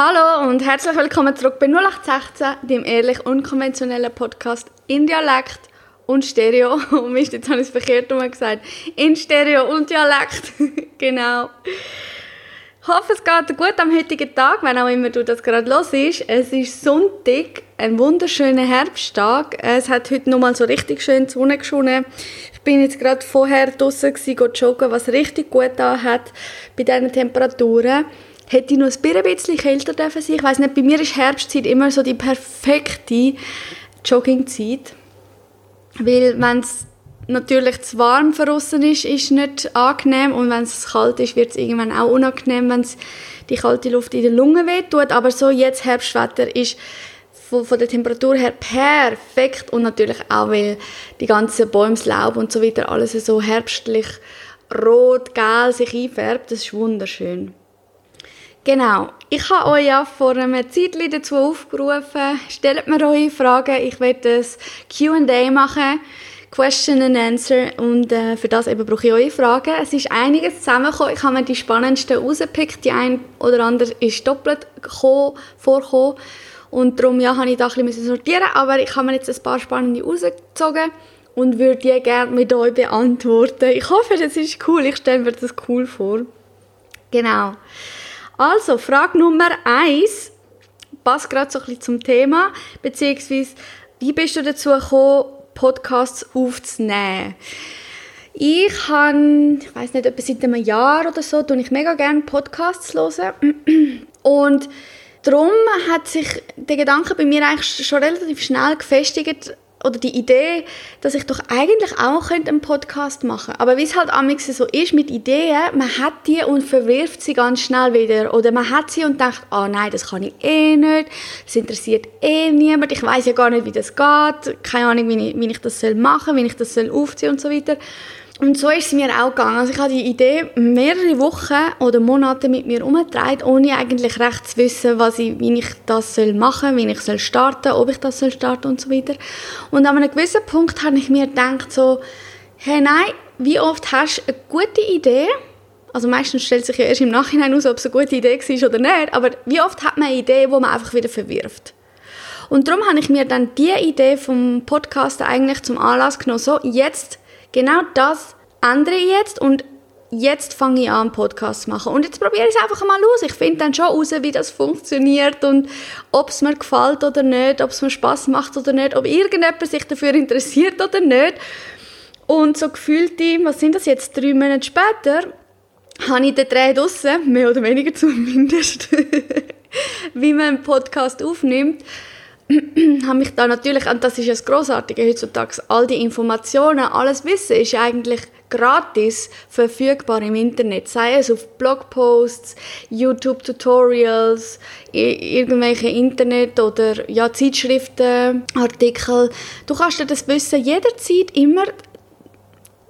Hallo und herzlich willkommen zurück bei 0816, dem ehrlich unkonventionellen Podcast in Dialekt und Stereo. Und Mist, jetzt habe ich es verkehrt gesagt. In Stereo und Dialekt. genau. Ich hoffe, es geht dir gut am heutigen Tag, wenn auch immer du das gerade los ist. Es ist Sonntag, ein wunderschöner Herbsttag. Es hat heute nochmal so richtig schön die Sonne geschonen. Ich bin jetzt gerade vorher draußen gewesen, joggen, was richtig gut da hat bei diesen Temperaturen hätte ich noch ein bisschen kälter dürfen sein. Ich weiß nicht, bei mir ist Herbstzeit immer so die perfekte Joggingzeit. Weil wenn es natürlich zu warm draußen ist, ist nicht angenehm und wenn es kalt ist, wird es irgendwann auch unangenehm, wenn es die kalte Luft in den Lungen wehtut. Aber so jetzt Herbstwetter ist von, von, der Temperatur her perfekt und natürlich auch, weil die ganzen Bäume, Laub und so weiter alles so herbstlich rot, gel sich einfärbt. Das ist wunderschön. Genau. Ich habe euch ja vor einem Zeitchen dazu aufgerufen, stellt mir eure Fragen. Ich werde ein Q&A machen, Question and Answer und äh, für das eben brauche ich eure Fragen. Es ist einiges zusammengekommen. Ich habe mir die spannendsten rausgepickt. Die ein oder andere ist doppelt gekommen, vorgekommen und darum ja, habe ich da ein bisschen sortieren aber ich habe mir jetzt ein paar spannende rausgezogen und würde die gerne mit euch beantworten. Ich hoffe, das ist cool. Ich stelle mir das cool vor. Genau. Also, Frage Nummer eins passt gerade so ein bisschen zum Thema, beziehungsweise, wie bist du dazu gekommen, Podcasts aufzunehmen? Ich habe, ich weiß nicht, etwa seit einem Jahr oder so, tue ich mega gerne Podcasts hören. Und darum hat sich der Gedanke bei mir eigentlich schon relativ schnell gefestigt, oder die Idee, dass ich doch eigentlich auch einen Podcast machen könnte. Aber wie es halt amix so ist mit Ideen, man hat die und verwirft sie ganz schnell wieder. Oder man hat sie und denkt, ah oh nein, das kann ich eh nicht, das interessiert eh niemand, ich weiß ja gar nicht, wie das geht, keine Ahnung, wie ich, wie ich das machen soll, wie ich das soll aufziehen und so weiter. Und so ist es mir auch gegangen. Also ich hatte die Idee mehrere Wochen oder Monate mit mir umgetragen, ohne eigentlich recht zu wissen, was ich, wie ich das soll machen soll, wie ich soll starten ob ich das soll starten und so weiter. Und an einem gewissen Punkt habe ich mir gedacht so, hey nein, wie oft hast du eine gute Idee, also meistens stellt sich ja erst im Nachhinein aus, ob es eine gute Idee war oder nicht, aber wie oft hat man eine Idee, die man einfach wieder verwirft? Und darum habe ich mir dann die Idee vom Podcast eigentlich zum Anlass genommen, so jetzt genau das ändere ich jetzt und jetzt fange ich an, einen Podcast zu machen. Und jetzt probiere ich es einfach mal aus. Ich finde dann schon raus, wie das funktioniert und ob es mir gefällt oder nicht, ob es mir Spaß macht oder nicht, ob irgendjemand sich dafür interessiert oder nicht. Und so gefühlt, was sind das jetzt, drei Monate später, habe ich den Dreh draussen, mehr oder weniger zumindest, wie man einen Podcast aufnimmt habe mich da natürlich, und das ist ja das Grossartige heutzutage, all die Informationen, alles Wissen ist eigentlich gratis verfügbar im Internet, sei es auf Blogposts, YouTube-Tutorials, irgendwelche Internet- oder ja, Zeitschriften, Artikel. Du kannst dir das Wissen jederzeit immer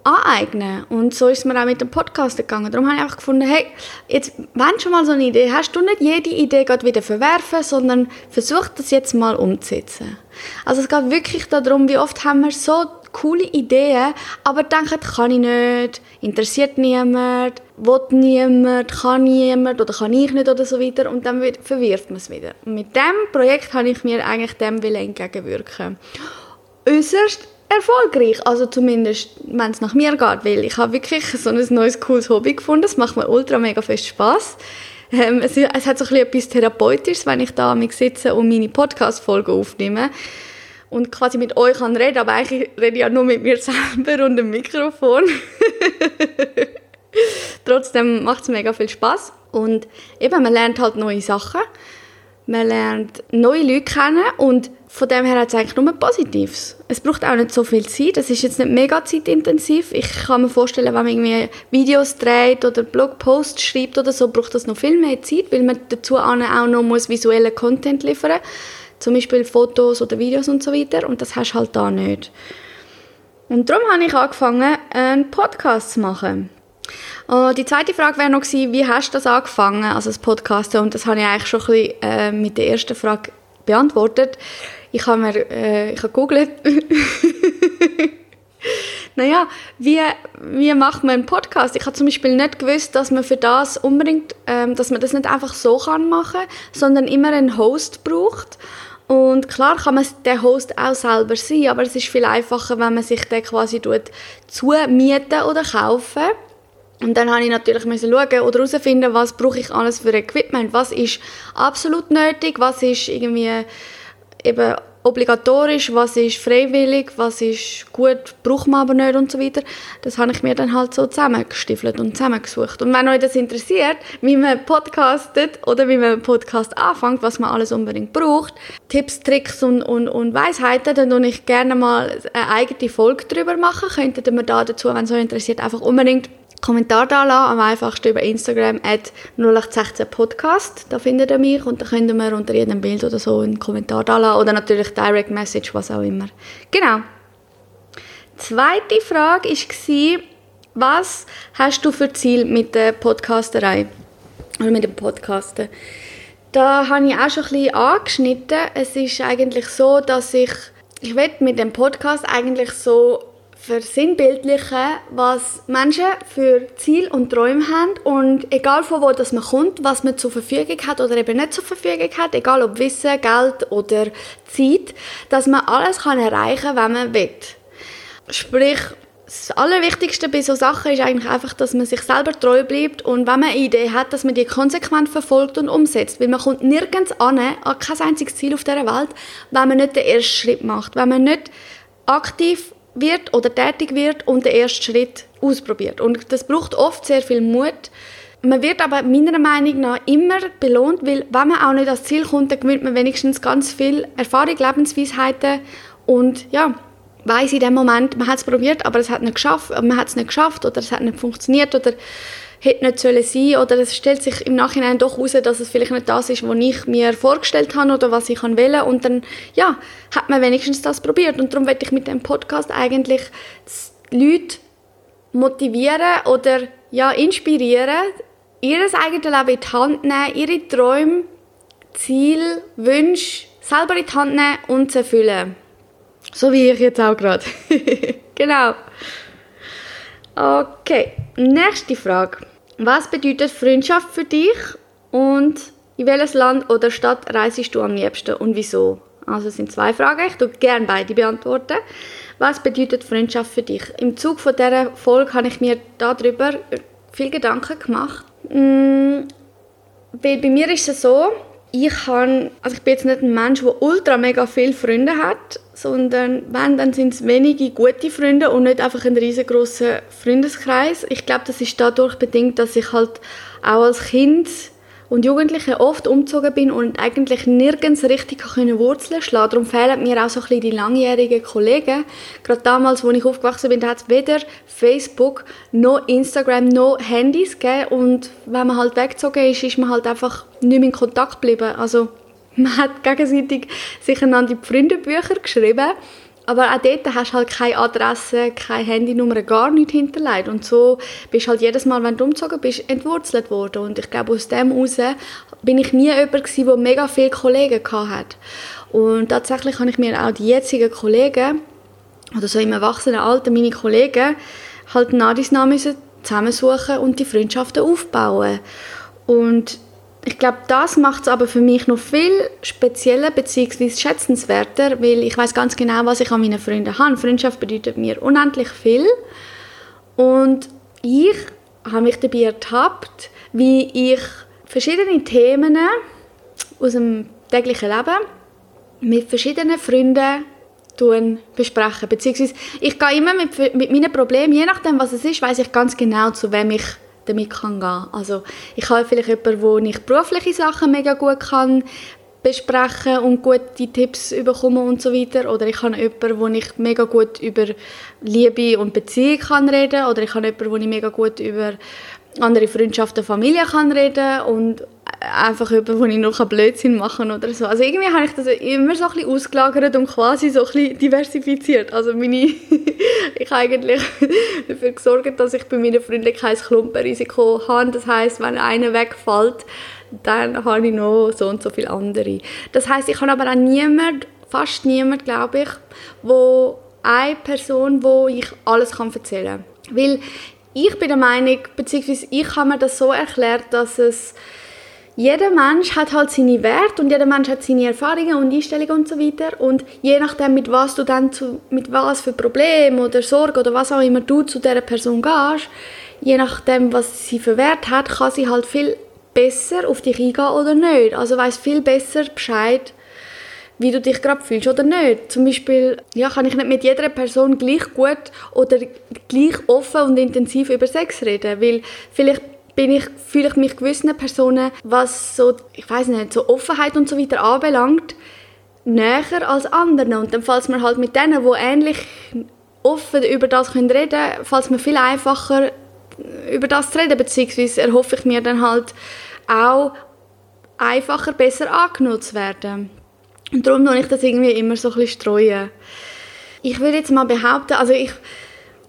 aneignen. Und so ist es mir auch mit dem Podcast gegangen. Darum habe ich einfach gefunden, hey, jetzt, wenn du schon mal so eine Idee hast, du nicht jede Idee gerade wieder verwerfen, sondern versuch das jetzt mal umzusetzen. Also es geht wirklich darum, wie oft haben wir so coole Ideen, aber denken, kann ich nicht, interessiert niemand, will niemand, kann niemand oder kann ich nicht oder so weiter und dann verwirft man es wieder. Und mit dem Projekt habe ich mir eigentlich dem entgegenwirken. Äußerst erfolgreich. Also zumindest, wenn es nach mir geht, weil ich habe wirklich so ein neues, cooles Hobby gefunden. Es macht mir ultra mega fest Spass. Ähm, es, es, hat so ein etwas Therapeutisches, wenn ich da mich sitze und meine Podcast-Folgen aufnehme und quasi mit euch kann reden, aber eigentlich rede ich ja nur mit mir selber und dem Mikrofon. Trotzdem macht es mega viel Spaß und eben, man lernt halt neue Sachen, man lernt neue Leute kennen und von dem her hat es eigentlich nur Positives. Es braucht auch nicht so viel Zeit. Es ist jetzt nicht mega zeitintensiv. Ich kann mir vorstellen, wenn man irgendwie Videos dreht oder Blogposts schreibt oder so, braucht das noch viel mehr Zeit, weil man dazu auch noch muss visuellen Content liefern muss. Zum Beispiel Fotos oder Videos und so weiter. Und das hast du halt da nicht. Und darum habe ich angefangen, einen Podcast zu machen. Und die zweite Frage wäre noch gewesen, wie hast du das angefangen, also das Podcasten? Und das habe ich eigentlich schon ein bisschen äh, mit der ersten Frage beantwortet. Ich habe mir, äh, ich habe gegoogelt. naja, wie, wie macht man einen Podcast? Ich habe zum Beispiel nicht gewusst, dass man für das unbedingt, ähm, dass man das nicht einfach so kann machen, sondern immer einen Host braucht. Und klar kann man den Host auch selber sein, aber es ist viel einfacher, wenn man sich den quasi zumieten oder kaufen. Und dann habe ich natürlich müssen schauen oder herausfinden, was brauche ich alles für Equipment, was ist absolut nötig, was ist irgendwie eben obligatorisch, was ist freiwillig, was ist gut, braucht man aber nicht und so weiter. Das habe ich mir dann halt so zusammengestiefelt und zusammengesucht. Und wenn euch das interessiert, wie man podcastet oder wie man einen Podcast anfängt, was man alles unbedingt braucht, Tipps, Tricks und, und, und Weisheiten, dann würde ich gerne mal eine eigene Folge darüber machen. Könntet ihr mir da dazu, wenn es euch interessiert, einfach unbedingt Kommentar da lassen, am einfachsten über Instagram at 0816podcast. Da findet ihr mich und da könnt ihr mir unter jedem Bild oder so einen Kommentar da lassen oder natürlich Direct Message, was auch immer. Genau. Zweite Frage war, was hast du für Ziel mit der Podcasterei oder mit dem Podcasten? Da habe ich auch schon ein bisschen angeschnitten. Es ist eigentlich so, dass ich ich mit dem Podcast eigentlich so versinnbildlichen, was Menschen für Ziel und Träume haben und egal von wo das man kommt, was man zur Verfügung hat oder eben nicht zur Verfügung hat, egal ob Wissen, Geld oder Zeit, dass man alles kann erreichen, wenn man will. Sprich, das Allerwichtigste bei solchen Sachen ist eigentlich einfach, dass man sich selber treu bleibt und wenn man eine Idee hat, dass man die konsequent verfolgt und umsetzt. Weil man kommt nirgends an, an kein einziges Ziel auf dieser Welt, wenn man nicht den ersten Schritt macht. Wenn man nicht aktiv wird oder tätig wird und den ersten Schritt ausprobiert. Und das braucht oft sehr viel Mut. Man wird aber meiner Meinung nach immer belohnt, weil wenn man auch nicht ans Ziel kommt, dann gewinnt man wenigstens ganz viel Erfahrung, Lebensweisheiten und ja, weiß in dem Moment, man hat es probiert, aber es hat nicht geschafft, man hat es nicht geschafft oder es hat nicht funktioniert oder hätte nicht sollen sein oder es stellt sich im Nachhinein doch heraus, dass es vielleicht nicht das ist, was ich mir vorgestellt habe oder was ich wählen und dann ja, hat man wenigstens das probiert und darum werde ich mit dem Podcast eigentlich Leute motivieren oder ja, inspirieren, ihr eigenes Leben in die Hand nehmen, ihre Träume, Ziele, Wünsche selber in die Hand nehmen und zu erfüllen. So wie ich jetzt auch gerade. genau. Okay, nächste Frage. Was bedeutet Freundschaft für dich und in welches Land oder Stadt reisest du am liebsten und wieso? Also es sind zwei Fragen, ich tue gerne beide beantworten. Was bedeutet Freundschaft für dich? Im Zug von dieser Folge habe ich mir darüber viel Gedanken gemacht. Mm, weil bei mir ist es so, ich, kann, also ich bin jetzt nicht ein Mensch, der ultra mega viele Freunde hat, sondern wenn, dann sind es wenige gute Freunde und nicht einfach ein riesengroßer Freundeskreis. Ich glaube, das ist dadurch bedingt, dass ich halt auch als Kind und Jugendliche oft umgezogen bin und eigentlich nirgends richtig können Wurzeln schlagen Darum fehlen mir auch so ein bisschen die langjährigen Kollegen. Gerade damals, als ich aufgewachsen bin, hat es weder Facebook noch Instagram noch Handys gegeben und wenn man halt weggezogen ist, ist man halt einfach nicht mehr in Kontakt geblieben. Also man hat gegenseitig sich einander die Freundebücher geschrieben aber auch dort hast du halt keine Adresse, keine Handynummer, gar nichts hinterlegt. Und so bist halt jedes Mal, wenn du umgezogen bist, entwurzelt worden. Und ich glaube, aus dem heraus bin ich nie jemand gewesen, der mega viele Kollegen hatte. Und tatsächlich habe ich mir auch die jetzigen Kollegen, oder so im Erwachsenenalter, meine Kollegen, halt nach dies nach zusammensuchen und die Freundschaften aufbauen. Und ich glaube, das macht es aber für mich noch viel spezieller bzw. schätzenswerter, weil ich weiß ganz genau, was ich an meinen Freunden habe. Freundschaft bedeutet mir unendlich viel und ich habe mich dabei ertappt, wie ich verschiedene Themen aus dem täglichen Leben mit verschiedenen Freunden besprechen. Beziehungsweise ich gehe immer mit, mit meinen Problemen, je nachdem was es ist, weiß ich ganz genau, zu wem ich damit kann gehen Also ich habe vielleicht jemanden, wo ich berufliche Sachen mega gut kann besprechen und gute Tipps bekommen und so weiter. Oder ich habe jemanden, wo ich mega gut über Liebe und Beziehung kann reden Oder ich habe jemanden, wo ich mega gut über andere Freundschaften, Familie kann reden und einfach jemanden, wo ich noch Blödsinn machen oder so. Also irgendwie habe ich das immer so ein bisschen ausgelagert und quasi so ein bisschen diversifiziert. Also meine, ich habe eigentlich dafür gesorgt, dass ich bei meinen Freunden kein Klumpenrisiko habe. Das heißt, wenn einer wegfällt, dann habe ich noch so und so viele andere. Das heißt, ich habe aber auch niemand, fast niemand, glaube ich, wo eine Person, wo ich alles kann erzählen kann. Weil ich bin der Meinung, beziehungsweise ich habe mir das so erklärt, dass es jeder Mensch hat halt seine Werte und jeder Mensch hat seine Erfahrungen und Einstellungen und so weiter und je nachdem mit was du dann zu, mit was für Problem oder Sorge oder was auch immer du zu der Person gehst, je nachdem was sie für Wert hat, kann sie halt viel besser auf dich eingehen oder nicht. Also weiß viel besser Bescheid, wie du dich gerade fühlst oder nicht. Zum Beispiel ja, kann ich nicht mit jeder Person gleich gut oder gleich offen und intensiv über Sex reden, weil vielleicht bin ich, fühle ich mich gewissen Personen, was so, ich weiß nicht, so Offenheit und so weiter anbelangt, näher als anderen. Und dann falls man halt mit denen, die ähnlich offen über das können reden falls mir viel einfacher über das zu reden, beziehungsweise erhoffe ich mir dann halt auch einfacher, besser angenommen zu werden. Und darum tue ich das irgendwie immer so ein bisschen streuen. Ich würde jetzt mal behaupten, also ich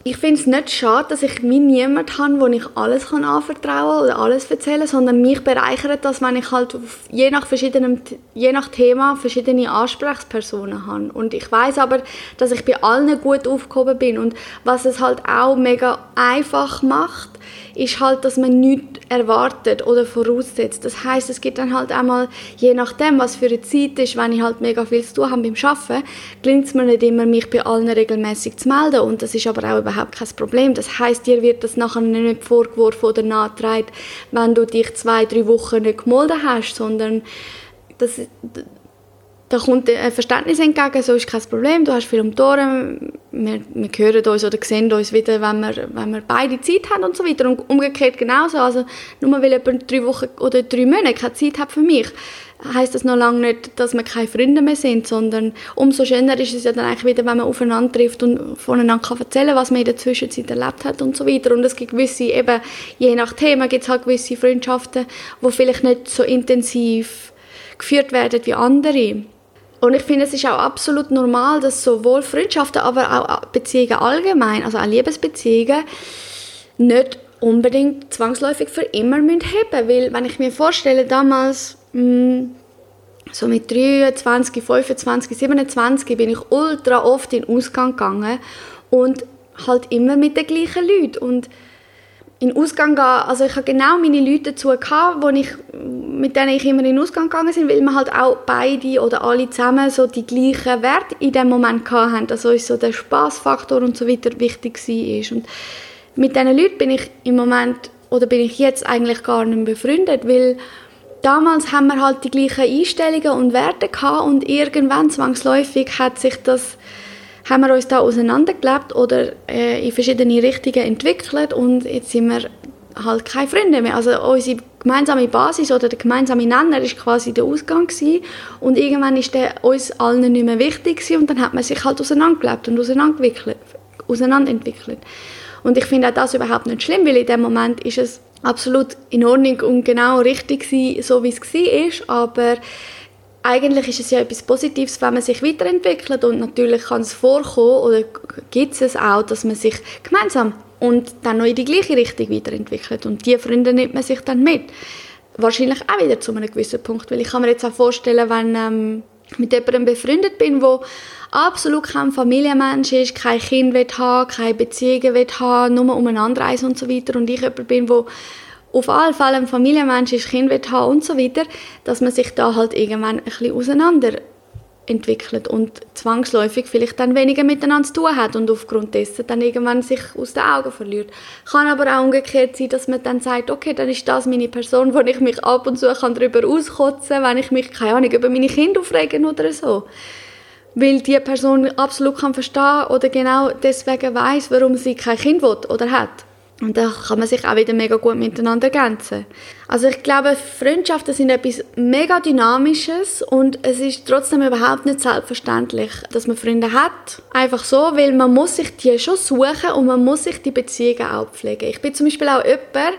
ich finde es nicht schade, dass ich mir niemanden habe, wo ich alles kann anvertrauen oder alles erzählen sondern mich bereichert das, wenn ich halt je nach, verschiedenem, je nach Thema verschiedene Ansprechpersonen habe. Und ich weiß aber, dass ich bei allen gut aufgehoben bin. Und was es halt auch mega einfach macht, ist halt, dass man nichts erwartet oder voraussetzt. Das heißt, es gibt dann halt einmal, je nachdem, was für eine Zeit ist, wenn ich halt mega viel zu tun habe beim Arbeiten, gelingt es mir nicht immer, mich bei allen regelmäßig zu melden und das ist aber auch überhaupt kein Problem. Das heißt, dir wird das nachher nicht vorgeworfen oder nachgetragen, wenn du dich zwei, drei Wochen nicht gemeldet hast, sondern das, da kommt ein Verständnis entgegen, so ist kein Problem, du hast viel um Ohren, wir, wir hören uns oder sehen uns wieder, wenn wir, wenn wir beide Zeit haben und so weiter. Und umgekehrt genauso, also nur weil jemand drei Wochen oder drei Monate keine Zeit hat für mich, heißt das noch lange nicht, dass wir keine Freunde mehr sind, sondern umso schöner ist es ja dann eigentlich wieder, wenn man aufeinander trifft und voneinander kann erzählen was man in der Zwischenzeit erlebt hat und so weiter. Und es gibt gewisse, eben, je nach Thema gibt es halt gewisse Freundschaften, die vielleicht nicht so intensiv geführt werden wie andere. Und ich finde, es ist auch absolut normal, dass sowohl Freundschaften, aber auch Beziehungen allgemein, also auch Liebesbeziehungen, nicht unbedingt zwangsläufig für immer müssen. Weil, wenn ich mir vorstelle, damals, mh, hm, so mit 23, 25, 27, bin ich ultra oft in den Ausgang gegangen und halt immer mit den gleichen Leuten. Und in Ausgang gehen, also ich habe genau meine Leute dazu gehabt, wo ich, mit denen ich immer in Ausgang gegangen bin, weil wir halt auch beide oder alle zusammen so die gleichen Werte in dem Moment hatten, also uns so der Spaßfaktor und so weiter wichtig war. Und mit diesen Leuten bin ich im Moment, oder bin ich jetzt eigentlich gar nicht befreundet, weil damals haben wir halt die gleichen Einstellungen und Werte gehabt und irgendwann zwangsläufig hat sich das haben wir uns da auseinandergelebt oder äh, in verschiedene Richtungen entwickelt und jetzt sind wir halt keine Freunde mehr. Also unsere gemeinsame Basis oder der gemeinsame Nenner ist quasi der Ausgang gewesen. und irgendwann ist der uns allen nicht mehr wichtig gewesen. und dann hat man sich halt auseinandergelebt und auseinanderentwickelt. Und ich finde auch das überhaupt nicht schlimm, weil in dem Moment ist es absolut in Ordnung und genau richtig gewesen, so wie es war, aber eigentlich ist es ja etwas Positives, wenn man sich weiterentwickelt und natürlich kann es vorkommen oder gibt es auch, dass man sich gemeinsam und dann noch in die gleiche Richtung weiterentwickelt und die Freunde nimmt man sich dann mit. Wahrscheinlich auch wieder zu einem gewissen Punkt, weil ich kann mir jetzt auch vorstellen, wenn ähm, ich mit jemandem befreundet bin, wo absolut kein Familienmensch ist, kein Kind will haben, keine Beziehungen will haben, nur umeinander reisen und so weiter und ich jemand bin, wo auf alle Fälle ein Familienmensch ist, Kind will haben und so weiter, dass man sich da halt irgendwann ein bisschen auseinander entwickelt und zwangsläufig vielleicht dann weniger miteinander zu tun hat und aufgrund dessen dann irgendwann sich aus den Augen verliert. Kann aber auch umgekehrt sein, dass man dann sagt, okay, dann ist das meine Person, wo ich mich ab und zu kann darüber auskotzen kann, wenn ich mich, keine Ahnung, über meine Kinder aufregen oder so. Weil die Person absolut kann verstehen oder genau deswegen weiß, warum sie kein Kind will oder hat. Und da kann man sich auch wieder mega gut miteinander ergänzen. Also ich glaube, Freundschaften sind etwas mega Dynamisches und es ist trotzdem überhaupt nicht selbstverständlich, dass man Freunde hat. Einfach so, weil man muss sich die schon suchen und man muss sich die Beziehungen auch pflegen. Ich bin zum Beispiel auch jemand,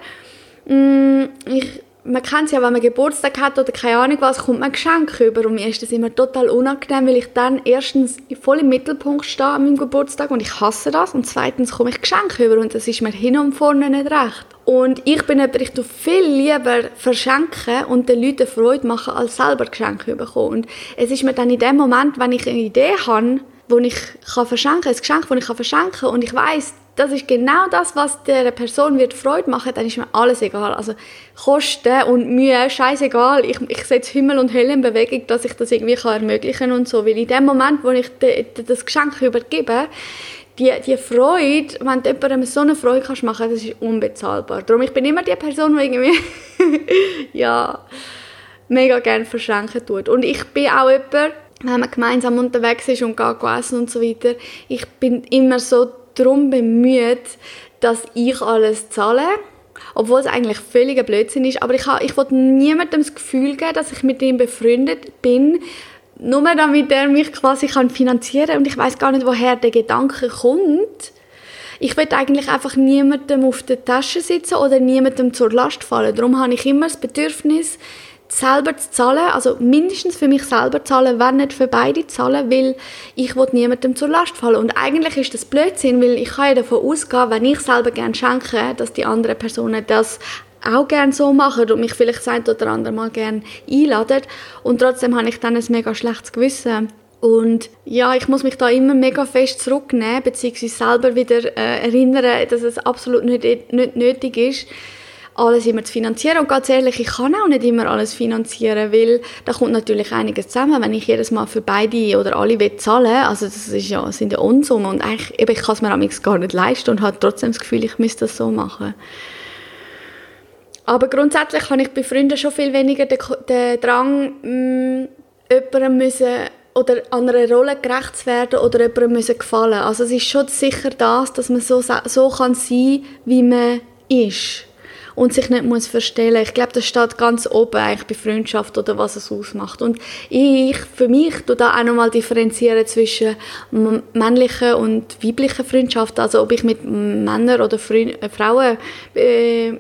mm, ich man kennt es ja, wenn man Geburtstag hat oder keine Ahnung was, kommt man Geschenke über und mir ist das immer total unangenehm, weil ich dann erstens voll im Mittelpunkt stehe an meinem Geburtstag und ich hasse das und zweitens komme ich Geschenke über und das ist mir hin und vorne nicht recht. Und ich bin jemand, ich viel lieber verschenken und den Leuten Freude machen, als selber Geschenke bekommen. Und es ist mir dann in dem Moment, wenn ich eine Idee habe, wo ich kann verschenken, ein Geschenk, das ich kann verschenken und ich weiß, das ist genau das, was der Person wird Freude machen, dann ist mir alles egal. Also Kosten und Mühe, scheißegal. Ich, ich setze Himmel und Hölle in Bewegung, dass ich das irgendwie kann ermöglichen und so. Weil in dem Moment, wo ich de, de, das Geschenk übergebe, die, die Freude, wenn du jemandem so eine Freude kannst machen kannst, das ist unbezahlbar. Darum, ich bin immer die Person, die irgendwie, ja, mega gerne verschenken tut. Und ich bin auch jemand, wenn man gemeinsam unterwegs ist und geht essen und so weiter, ich bin immer so darum bemüht, dass ich alles zahle. Obwohl es eigentlich völliger Blödsinn ist. Aber ich, habe, ich wollte niemandem das Gefühl geben, dass ich mit ihm befreundet bin, nur damit er mich quasi kann finanzieren kann. Und ich weiß gar nicht, woher der Gedanke kommt. Ich will eigentlich einfach niemandem auf der Tasche sitzen oder niemandem zur Last fallen. Darum habe ich immer das Bedürfnis, selber zu zahlen, also mindestens für mich selber zahlen, wenn nicht für beide zahlen, weil ich will niemandem zur Last fallen. Und eigentlich ist das Blödsinn, weil ich kann ja davon ausgehen, wenn ich selber gerne schenke, dass die anderen Personen das auch gerne so machen und mich vielleicht ein oder andere Mal gerne einladen. Und trotzdem habe ich dann ein mega schlechtes Gewissen. Und ja, ich muss mich da immer mega fest zurücknehmen, beziehungsweise selber wieder äh, erinnern, dass es absolut nicht, nicht nötig ist, alles immer zu finanzieren. Und ganz ehrlich, ich kann auch nicht immer alles finanzieren, weil da kommt natürlich einiges zusammen. Wenn ich jedes Mal für beide oder alle will zahlen also das ist ja, das sind ja Unsummen und eigentlich, eben, ich kann es mir gar nicht leisten und habe trotzdem das Gefühl, ich müsste das so machen. Aber grundsätzlich habe ich bei Freunden schon viel weniger den, den Drang, mh, mm, jemandem müssen oder an einer Rolle gerecht zu werden oder jemandem müssen gefallen. Also es ist schon sicher das, dass man so, so kann sein, wie man ist und sich nicht muss verstellen. Ich glaube, das steht ganz oben eigentlich bei Freundschaft oder was es ausmacht. Und ich, für mich, tu da auch nochmal differenzieren zwischen männlichen und weiblichen Freundschaften. Also ob ich mit Männern oder Freund, äh, Frauen äh,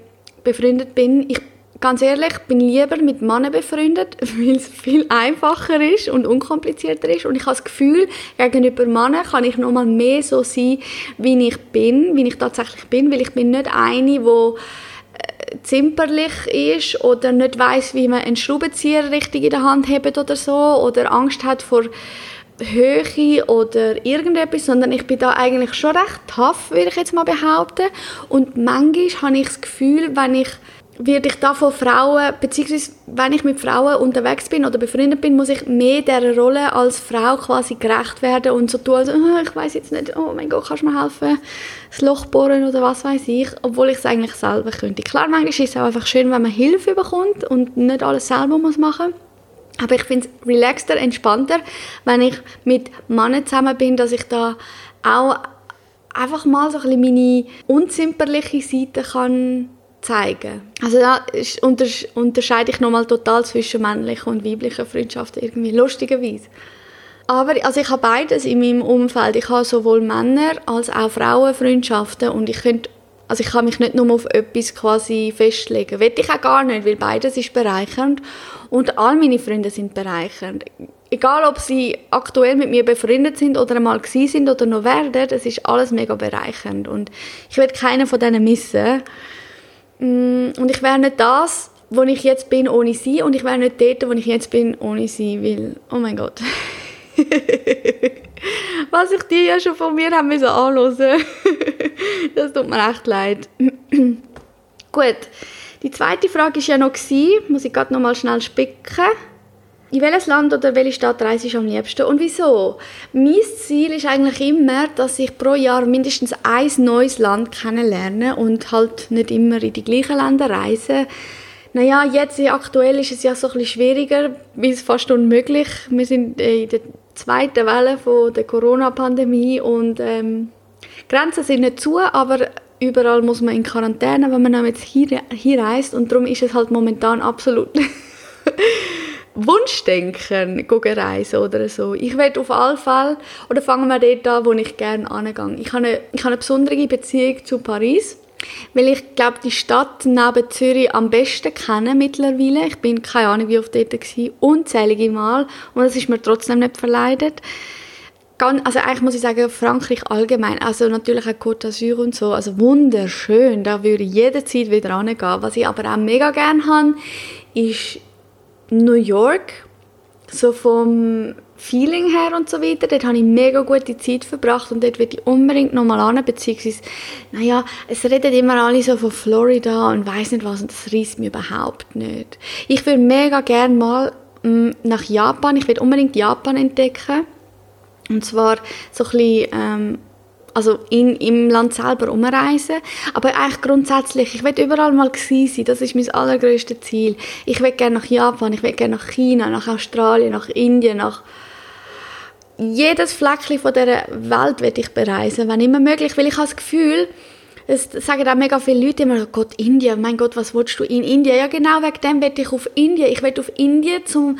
befreundet bin. Ich Ganz ehrlich, bin lieber mit Männern befreundet, weil es viel einfacher ist und unkomplizierter ist. Und ich habe das Gefühl, gegenüber Männern kann ich nochmal mehr so sein, wie ich bin, wie ich tatsächlich bin, weil ich bin nicht eine, die zimperlich ist oder nicht weiß, wie man einen Schraubenzieher richtig in der Hand hat oder so oder Angst hat vor Höhe oder irgendetwas, sondern ich bin da eigentlich schon recht tough, würde ich jetzt mal behaupten. Und manchmal habe ich das Gefühl, wenn ich werde ich da von Frauen, beziehungsweise wenn ich mit Frauen unterwegs bin oder befreundet bin, muss ich mehr dieser Rolle als Frau quasi gerecht werden und so tun, also, oh, ich weiß jetzt nicht, oh mein Gott, kannst du mir helfen, das Loch bohren oder was weiß ich, obwohl ich es eigentlich selber könnte. Klar, manchmal ist es auch einfach schön, wenn man Hilfe bekommt und nicht alles selber muss machen aber ich finde es relaxter, entspannter, wenn ich mit Männern zusammen bin, dass ich da auch einfach mal so ein bisschen meine unzimperliche Seite kann zeigen. Also da unterscheide ich nochmal total zwischen männlichen und weiblichen Freundschaften irgendwie, lustigerweise. Aber also ich habe beides in meinem Umfeld. Ich habe sowohl Männer als auch Frauenfreundschaften und ich könnte also ich kann mich nicht nur auf etwas quasi festlegen. Will ich auch gar nicht, weil beides ist bereichernd und all meine Freunde sind bereichernd. Egal, ob sie aktuell mit mir befreundet sind oder einmal gewesen sind oder noch werden, es ist alles mega bereichernd und ich werde keinen von denen missen. Mm, und ich wäre nicht das, wo ich jetzt bin, ohne sie. Und ich wäre nicht dort, wo ich jetzt bin, ohne sie. Weil, oh mein Gott. Was ich dir ja schon von mir haben müssen anhören. das tut mir echt leid. Gut. Die zweite Frage war ja noch, muss ich gerade noch mal schnell spicken in welches Land oder welche Stadt reise ich am liebsten und wieso? Mein Ziel ist eigentlich immer, dass ich pro Jahr mindestens ein neues Land kennenlerne und halt nicht immer in die gleichen Länder reise. Naja, jetzt aktuell ist es ja so ein bisschen schwieriger, bis fast unmöglich. Wir sind in der zweiten Welle von der Corona-Pandemie und ähm, Grenzen sind nicht zu, aber überall muss man in Quarantäne, wenn man jetzt hier, hier reist und darum ist es halt momentan absolut Wunschdenken reisen oder so. Ich werde auf alle Fälle, oder fangen wir dort an, wo ich gerne angehe. Ich habe eine, ich habe eine besondere Beziehung zu Paris, weil ich glaube, die Stadt neben Zürich am besten kenne mittlerweile. Ich bin keine Ahnung, wie oft dort war, unzählige Mal und es ist mir trotzdem nicht verleidet. Also eigentlich muss ich sagen, Frankreich allgemein, also natürlich auch Côte d'Azur und so, also wunderschön, da würde ich jederzeit wieder hingehen. Was ich aber auch mega gerne habe, ist New York, so vom, Feeling her und so weiter. Dort habe ich mega gute Zeit verbracht und dort würde ich unbedingt nochmal an, beziehungsweise, naja, es reden immer alle so von Florida und weiß nicht was und das reißt mir überhaupt nicht. Ich würde mega gerne mal mm, nach Japan, ich will unbedingt Japan entdecken und zwar so ein bisschen, ähm, also in, im Land selber umreisen. Aber eigentlich grundsätzlich, ich will überall mal sein, das ist mein allergrößtes Ziel. Ich will gerne nach Japan, ich will gerne nach China, nach Australien, nach Indien, nach jedes Fleckchen von dieser Welt will ich bereisen, wenn immer möglich, weil ich habe das Gefühl, es sagen auch mega viele Leute immer, Gott, Indien, mein Gott, was willst du in Indien? Ja, genau wegen dem will ich auf Indien. Ich will auf Indien, um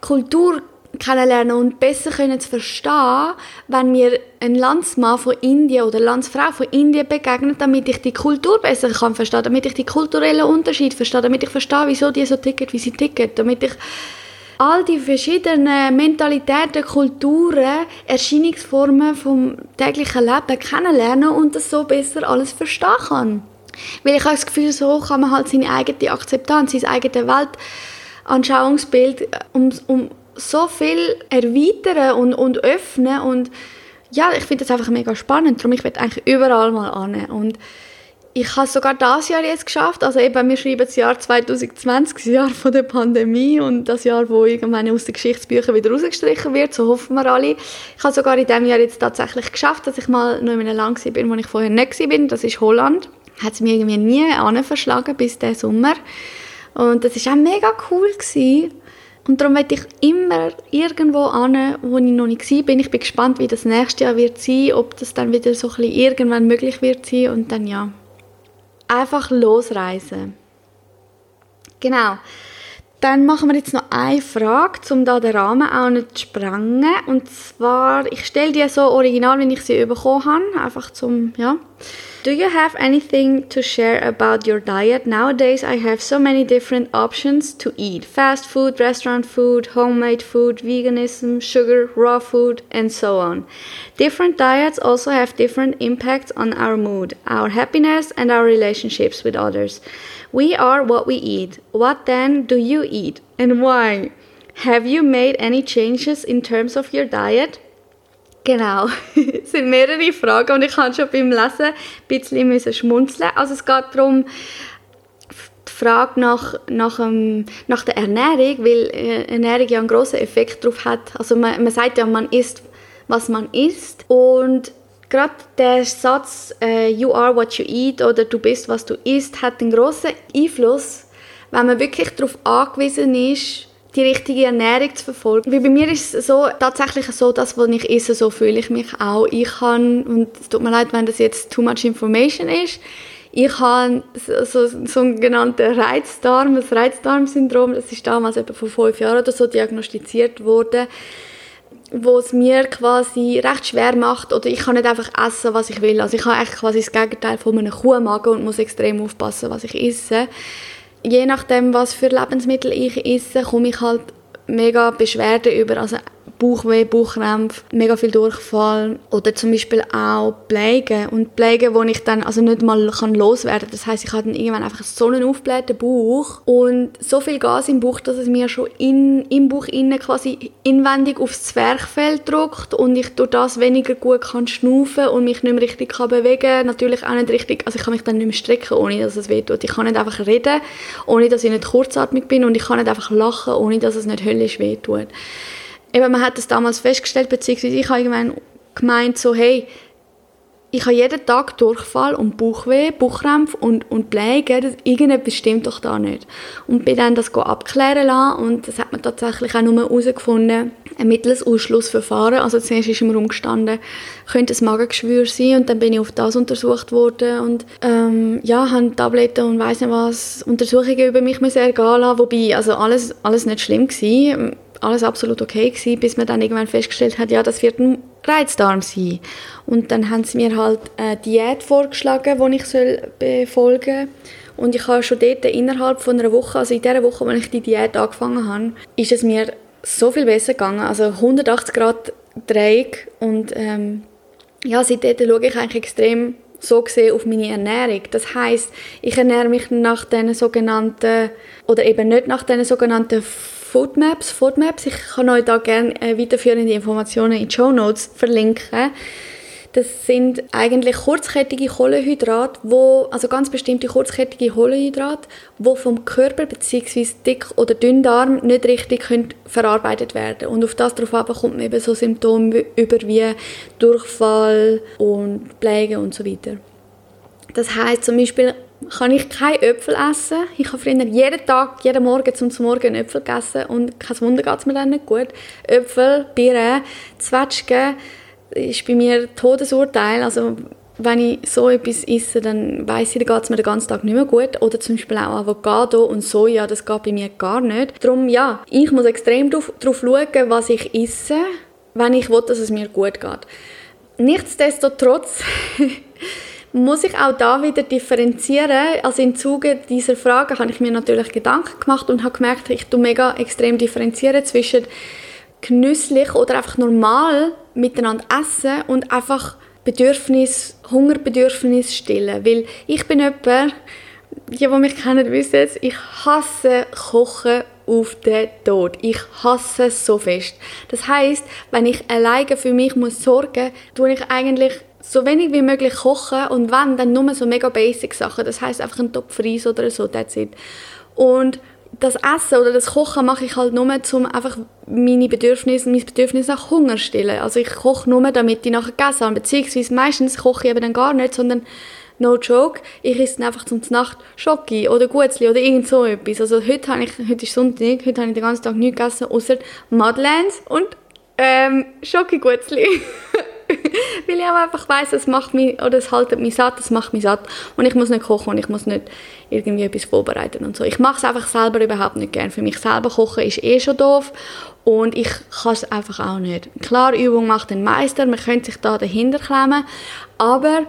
Kultur kennenlernen und besser können zu verstehen, wenn mir ein Landsmann von Indien oder Landsfrau von Indien begegnet, damit ich die Kultur besser kann verstehen, damit ich die kulturellen Unterschiede verstehe, damit ich verstehe, wieso die so ticken, wie sie ticken, damit ich all die verschiedenen Mentalitäten, Kulturen, Erscheinungsformen vom täglichen Leben kennenlernen und das so besser alles verstehen kann. Weil ich habe das Gefühl, so kann man halt seine eigene Akzeptanz, sein eigenes Weltanschauungsbild um, um so viel erweitern und, und öffnen und ja, ich finde das einfach mega spannend, darum ich eigentlich überall mal an und ich habe sogar das Jahr jetzt geschafft, also eben, wir schreiben das Jahr 2020, das Jahr von der Pandemie und das Jahr, wo irgendwann aus den Geschichtsbüchern wieder rausgestrichen wird, so hoffen wir alle. Ich habe sogar in diesem Jahr jetzt tatsächlich geschafft, dass ich mal noch in einem Land bin, wo ich vorher nicht war, das ist Holland. Hat es mir irgendwie nie verschlagen bis diesen Sommer. Und das war auch mega cool. Gewesen. Und darum möchte ich immer irgendwo an, wo ich noch nicht war. Bin. Ich bin gespannt, wie das nächste Jahr wird sein, ob das dann wieder so ein irgendwann möglich wird sein und dann ja, einfach losreisen. Genau. Dann machen wir jetzt noch eine Frage, um da den Rahmen auch nicht zu sprengen. Und zwar, ich stelle die so original, wie ich sie bekommen habe, einfach zum, ja. Do you have anything to share about your diet? Nowadays, I have so many different options to eat fast food, restaurant food, homemade food, veganism, sugar, raw food, and so on. Different diets also have different impacts on our mood, our happiness, and our relationships with others. We are what we eat. What then do you eat, and why? Have you made any changes in terms of your diet? Genau, es sind mehrere Fragen und ich habe schon beim Lesen ein bisschen schmunzeln. Also es geht darum, die Frage nach, nach, ähm, nach der Ernährung, weil äh, Ernährung ja einen grossen Effekt darauf hat. Also man, man sagt ja, man isst, was man isst und gerade der Satz äh, «You are what you eat» oder «Du bist, was du isst» hat einen grossen Einfluss, wenn man wirklich darauf angewiesen ist, die richtige Ernährung zu verfolgen. Weil bei mir ist es so, tatsächlich so, dass, was ich esse, so fühle ich mich auch. Ich kann, und es tut mir leid, wenn das jetzt too much information ist, ich habe so, so, so einen genannten Reizdarm, das Reizdarmsyndrom, das ist damals etwa vor fünf Jahren oder so diagnostiziert worden, wo es mir quasi recht schwer macht oder ich kann nicht einfach essen, was ich will. Also ich habe eigentlich quasi das Gegenteil von einem Kuhmagen und muss extrem aufpassen, was ich esse je nachdem, was für Lebensmittel ich esse, komme ich halt mega Beschwerden über. Also Bauchweh, Bauchkrämpfe, mega viel Durchfall oder zum Beispiel auch Pläge und Pläge, wo ich dann also nicht mal kann loswerden. Das heißt, ich habe dann irgendwann einfach so einen aufgeblähten Bauch und so viel Gas im Bauch, dass es mir schon in, im Bauch innen quasi inwendig aufs Zwerchfell drückt und ich durch das weniger gut kann schnaufen und mich nicht mehr richtig kann bewegen. Natürlich auch nicht richtig, also ich kann mich dann nicht mehr strecken, ohne dass es wehtut. Ich kann nicht einfach reden, ohne dass ich nicht kurzatmig bin und ich kann nicht einfach lachen, ohne dass es nicht höllisch wehtut eben, man hat das damals festgestellt, beziehungsweise ich habe irgendwann gemeint, so, hey, ich habe jeden Tag Durchfall und Bauchweh, Bauchkrämpfe und, und Blähungen, irgendetwas stimmt doch da nicht. Und bin dann das abklären lassen und das hat man tatsächlich auch nur herausgefunden, ein mittels Ausschlussverfahren, also zuerst ist im Raum gestanden, könnte ein Magengeschwür sein und dann bin ich auf das untersucht worden und ähm, ja, habe Tabletten und weiss nicht was, Untersuchungen über mich müssen ergehen lassen, wobei also alles, alles nicht schlimm war alles absolut okay gewesen, bis man dann irgendwann festgestellt hat, ja, das wird ein Reizdarm sein. Und dann haben sie mir halt eine Diät vorgeschlagen, die ich soll befolgen soll. Und ich habe schon dort innerhalb von einer Woche, also in der Woche, als ich die Diät angefangen habe, ist es mir so viel besser gegangen. Also 180 Grad Drehung und ähm, ja, seitdem schaue ich eigentlich extrem so gesehen auf meine Ernährung. Das heißt, ich ernähre mich nach den sogenannten oder eben nicht nach den sogenannten Foodmaps. Foodmaps, ich kann euch da gerne äh, weiterführende Informationen in die Show Notes verlinken. Das sind eigentlich kurzkettige Kohlenhydrate, wo, also ganz bestimmte kurzkettige Kohlenhydrate, die vom Körper bzw. Dick- oder Dünndarm nicht richtig können verarbeitet werden Und auf das darauf kommt man eben so Symptome über wie Durchfall und Pläge und so weiter. Das heißt zum Beispiel kann ich keine Äpfel essen. Ich habe früher jeden Tag, jeden Morgen zum Morgen Äpfel gegessen und kein Wunder geht es mir dann nicht gut. Äpfel, Birnen, Zwetschgen, ist bei mir Todesurteil. Also wenn ich so etwas esse, dann weiß ich, dann geht es mir den ganzen Tag nicht mehr gut. Oder zum Beispiel auch Avocado und Soja, das geht bei mir gar nicht. Darum, ja, ich muss extrem darauf schauen, was ich esse, wenn ich will, dass es mir gut geht. Nichtsdestotrotz muss ich auch da wieder differenzieren. Also im Zuge dieser Frage habe ich mir natürlich Gedanken gemacht und habe gemerkt, ich tue mega extrem differenzieren zwischen genüsslich oder einfach normal miteinander essen und einfach Bedürfnis, Hungerbedürfnis stillen. Weil ich bin jemand, die, die mich kennen, wissen es, ich hasse Kochen auf den Tod. Ich hasse es so fest. Das heißt, wenn ich alleine für mich muss sorgen, tue ich eigentlich so wenig wie möglich kochen und wenn, dann nur so mega basic Sachen. Das heißt einfach ein Topf Reis oder so, that's it. Und das Essen oder das Kochen mache ich halt nur, um einfach meine Bedürfnisse, mein Bedürfnis nach Hunger zu stillen. Also ich koche nur, damit ich nachher gegessen habe. Beziehungsweise meistens koche ich eben dann gar nicht, sondern no joke, ich esse dann einfach zum Nacht Schoki oder Gutzli oder irgend so etwas. Also heute, habe ich, heute ist Sonntag, heute habe ich den ganzen Tag nichts gegessen, außer Madeleines und ähm, Schoki-Gutzli. Weil ich einfach weiss, es macht mich, oder es haltet mich satt, es macht mich satt. Und ich muss nicht kochen und ich muss nicht irgendwie etwas vorbereiten und so. Ich mache es einfach selber überhaupt nicht gern. Für mich selber kochen ist eh schon doof und ich kann es einfach auch nicht. Klar, Übung macht den Meister, man könnte sich da dahinter klemmen, aber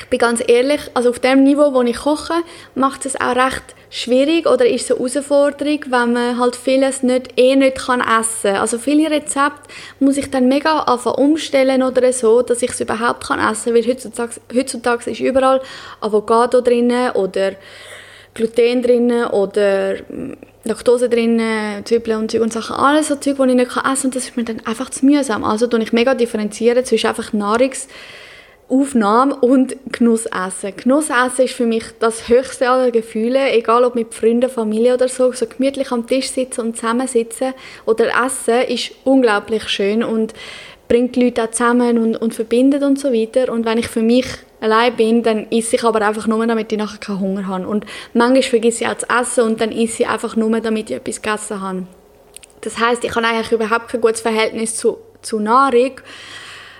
ich bin ganz ehrlich, also auf dem Niveau, wo ich koche, macht es auch recht schwierig oder ist es eine Herausforderung, wenn man halt vieles nicht, eh nicht kann essen kann. Also viele Rezepte muss ich dann mega anfangen umstellen oder so, dass ich es überhaupt kann essen kann, weil heutzutage, heutzutage ist überall Avocado drin oder Gluten drin oder hm, Laktose drin, Zwiebeln und Zeug und Sachen, alles so Zeug, die ich nicht essen kann und das ist mir dann einfach zu mühsam. Also tue ich mega differenzieren zwischen einfach Nahrungs- Aufnahme und Genussessen. Genussessen ist für mich das höchste aller Gefühle, egal ob mit Freunden, Familie oder so. So gemütlich am Tisch sitzen und zusammensitzen oder essen ist unglaublich schön und bringt die Leute auch zusammen und, und verbindet und so weiter. Und wenn ich für mich allein bin, dann esse ich aber einfach nur, damit ich nachher keinen Hunger habe. Und manchmal vergesse ich auch zu essen und dann esse ich einfach nur, damit ich etwas gegessen habe. Das heißt, ich habe eigentlich überhaupt kein gutes Verhältnis zu, zu Nahrung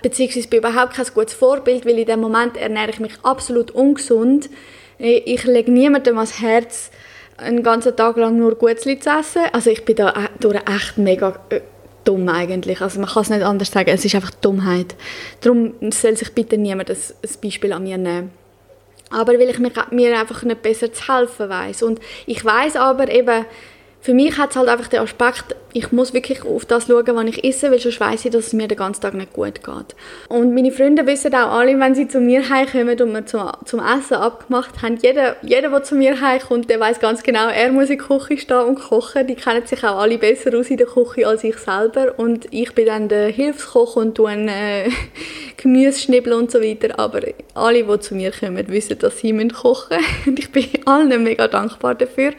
beziehungsweise bin überhaupt kein gutes Vorbild, weil in dem Moment ernähre ich mich absolut ungesund. Ich lege niemandem ans Herz, einen ganzen Tag lang nur Gutzli zu essen. Also ich bin da e- durch echt mega äh, dumm eigentlich. Also man kann es nicht anders sagen, es ist einfach Dummheit. Darum soll sich bitte niemand ein Beispiel an mir nehmen. Aber weil ich mir, mir einfach nicht besser zu helfen weiß und ich weiß aber eben, für mich hat es halt einfach den Aspekt, ich muss wirklich auf das schauen, was ich esse, weil sonst weiss ich, dass es mir den ganzen Tag nicht gut geht. Und meine Freunde wissen auch alle, wenn sie zu mir heimkommen und wir zum, zum Essen abgemacht haben, jeder, jeder, der zu mir heimkommt, der weiß ganz genau, er muss in der Küche stehen und kochen. Die kennen sich auch alle besser aus in der Küche als ich selber. Und ich bin dann der Hilfskoch und tue äh, Gemüse und so weiter. Aber alle, die zu mir kommen, wissen, dass sie kochen müssen. Und ich bin allen mega dankbar dafür.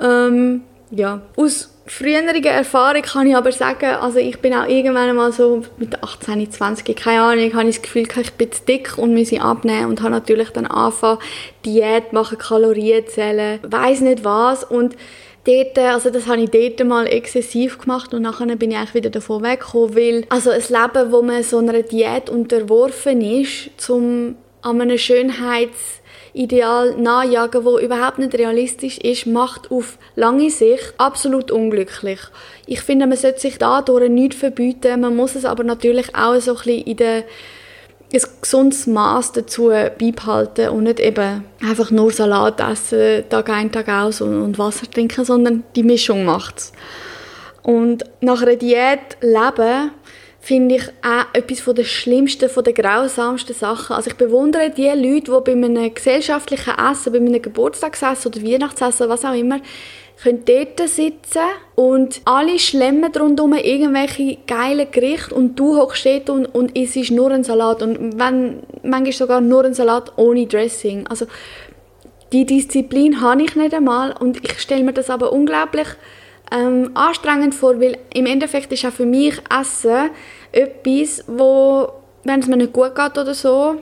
Ähm, ja, aus früheren Erfahrung kann ich aber sagen, also ich bin auch irgendwann mal so mit 18, 20, keine Ahnung, habe ich das Gefühl, ich bin zu dick und muss abnehmen und habe natürlich dann angefangen, Diät machen, Kalorien zählen, weiß nicht was und dort, also das habe ich dort mal exzessiv gemacht und nachher bin ich eigentlich wieder davon weggekommen, weil also ein Leben, wo man so einer Diät unterworfen ist, zum an einem Schönheits Ideal nachjagen, wo überhaupt nicht realistisch ist, macht auf lange Sicht absolut unglücklich. Ich finde, man sollte sich dadurch nichts verbieten, man muss es aber natürlich auch so ein bisschen in ein gesundes Maß dazu beibehalten und nicht eben einfach nur Salat essen, Tag ein, Tag aus und, und Wasser trinken, sondern die Mischung macht's. Und nach einer Diät leben finde ich auch etwas von der schlimmsten, von der grausamsten Sachen. Also ich bewundere die Leute, die bei einem gesellschaftlichen Essen, bei einem Geburtstagsessen oder Weihnachtsessen, was auch immer, können dort sitzen und alle schlemmen rundherum irgendwelche geilen Gerichte und du hockst dort und, und isst nur einen Salat und wenn, manchmal sogar nur einen Salat ohne Dressing. Also die Disziplin habe ich nicht einmal und ich stelle mir das aber unglaublich ähm, anstrengend vor, weil im Endeffekt ist auch für mich Essen etwas, wo, wenn es mir nicht gut geht oder so,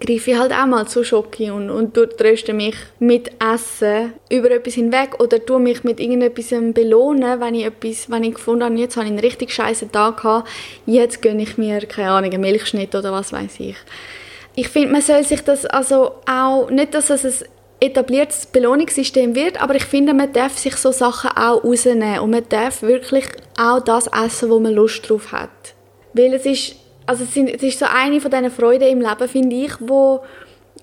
greife ich halt auch mal zu Schoki und, und tröste mich mit Essen über etwas hinweg oder tue mich mit irgendetwas belohnen, wenn ich etwas, wenn ich gefunden habe, jetzt habe ich einen richtig scheißen Tag gehabt, jetzt gönne ich mir, keine Ahnung, einen Milchschnitt oder was weiß ich. Ich finde, man soll sich das also auch, nicht, dass es ein etabliertes Belohnungssystem wird, aber ich finde, man darf sich so Sachen auch rausnehmen und man darf wirklich auch das essen, wo man Lust drauf hat. Weil es ist also es, sind, es ist so eine von diesen Freuden im Leben, finde ich, wo,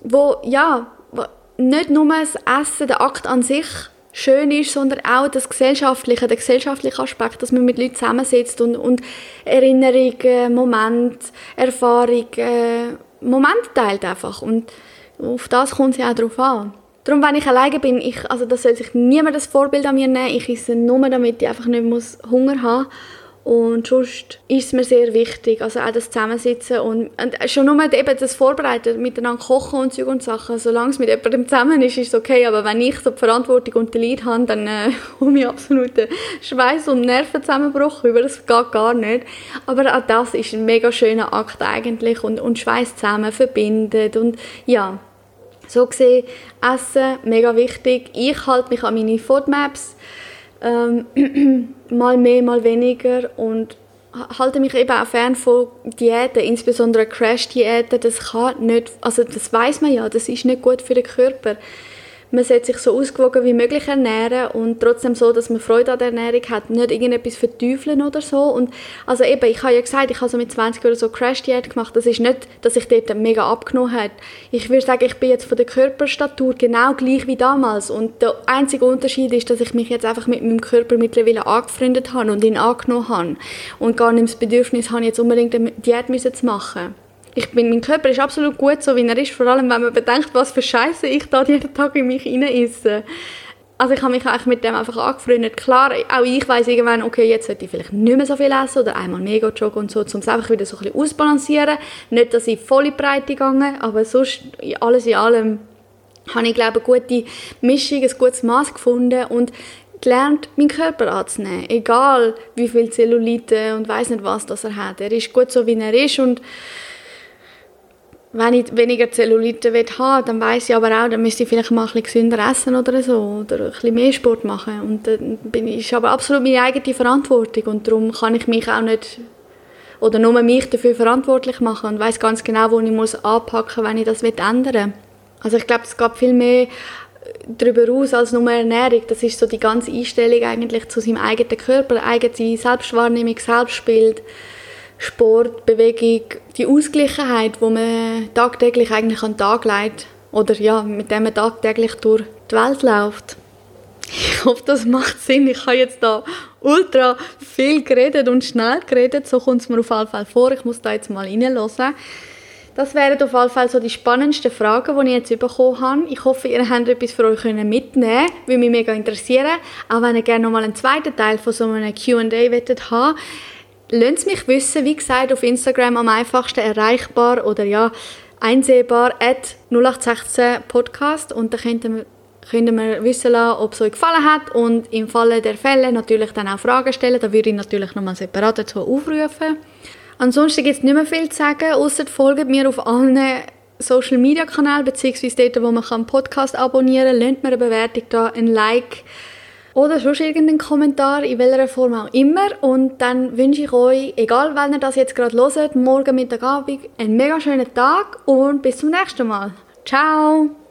wo, ja, wo nicht nur das Essen, der Akt an sich schön ist, sondern auch das gesellschaftliche, der gesellschaftliche Aspekt, dass man mit Leuten zusammensitzt und, und Erinnerungen, Momente, Erfahrungen, Momente teilt einfach. Und auf das kommt es ja auch drauf an. Darum, wenn ich alleine bin, ich, also das soll sich niemand das Vorbild an mir nehmen. Ich esse nur, damit ich einfach nicht muss Hunger haben. Und sonst ist es mir sehr wichtig, also auch das Zusammensitzen und, und schon nur eben das Vorbereiten, miteinander kochen und Zeug und Sachen, solange es mit jemandem zusammen ist, ist es okay, aber wenn ich so die Verantwortung und den Leid habe, dann äh, komme ich absoluten Schweiß und Nervenzusammenbruch über, das geht gar nicht. Aber auch das ist ein mega schöner Akt eigentlich. Und, und Schweiß zusammen verbindet und ja, so gesehen, Essen, mega wichtig. Ich halte mich an meine Foodmaps, ähm, mal mehr, mal weniger und halte mich eben auch fern von Diäten, insbesondere Crash-Diäten. Das kann nicht, also das weiß man ja, das ist nicht gut für den Körper man sollte sich so ausgewogen wie möglich ernähren und trotzdem so, dass man Freude an der Ernährung hat, nicht irgendetwas verteufeln oder so. Und also eben, ich habe ja gesagt, ich habe so mit 20 oder so Crash-Diät gemacht. Das ist nicht, dass ich dort mega abgenommen habe. Ich würde sagen, ich bin jetzt von der Körperstatur genau gleich wie damals. Und der einzige Unterschied ist, dass ich mich jetzt einfach mit meinem Körper mittlerweile angefreundet habe und ihn angenommen habe. Und gar nicht das Bedürfnis habe, jetzt unbedingt eine Diät zu machen ich bin, mein Körper ist absolut gut, so wie er ist, vor allem wenn man bedenkt, was für Scheiße ich da jeden Tag in mich hinein Also ich habe mich eigentlich mit dem einfach angefreundet. Klar, auch ich weiß irgendwann, okay, jetzt sollte ich vielleicht nicht mehr so viel essen oder einmal mega joggen und so, um es einfach wieder so ein bisschen ausbalancieren. Nicht, dass ich in die Breite gehe, aber sonst, alles in allem, habe ich, glaube eine gute Mischung, ein gutes Maß gefunden und gelernt, meinen Körper anzunehmen. Egal, wie viel Zellulite und weiß nicht was das er hat. Er ist gut so, wie er ist und wenn ich weniger Zellulite haben dann weiß ich aber auch, dann müsste ich vielleicht mal ein bisschen gesünder essen oder so oder ein bisschen mehr Sport machen und dann ist aber absolut meine eigene Verantwortung und darum kann ich mich auch nicht oder nur mich dafür verantwortlich machen und weiß ganz genau, wo ich muss anpacken, wenn ich das ändern will. Also ich glaube, es geht viel mehr darüber aus als nur Ernährung. Das ist so die ganze Einstellung eigentlich zu seinem eigenen Körper, eigene Selbstwahrnehmung, Selbstbild Sport, Bewegung, die Ausgleichheit, wo man tagtäglich eigentlich an den Tag legt oder ja, mit dem man tagtäglich durch die Welt läuft. Ich hoffe, das macht Sinn. Ich habe jetzt da ultra viel geredet und schnell geredet. So kommt es mir auf jeden Fall vor. Ich muss da jetzt mal reinhören. Das wären auf jeden Fall so die spannendsten Fragen, die ich jetzt bekommen habe. Ich hoffe, ihr habt etwas für euch mitnehmen können. Würde mich mega interessieren. Auch wenn ihr gerne noch mal einen zweiten Teil von so einem Q&A haben Lasst mich wissen, wie gesagt, auf Instagram am einfachsten erreichbar oder ja, einsehbar, at 0816 Podcast. Und da könnt ihr, könnt ihr wissen lassen, ob es euch gefallen hat. Und im Falle der Fälle natürlich dann auch Fragen stellen, da würde ich natürlich nochmal separat dazu aufrufen. Ansonsten gibt es nicht mehr viel zu sagen, außer folgt mir auf allen Social Media Kanälen, beziehungsweise dort, wo man kann Podcast abonnieren kann, lasst mir eine Bewertung da, ein Like, oder sonst irgendeinen Kommentar, in welcher Form auch immer. Und dann wünsche ich euch, egal wann ihr das jetzt gerade hört, morgen, Mittag, Abend, einen mega schönen Tag und bis zum nächsten Mal. Ciao!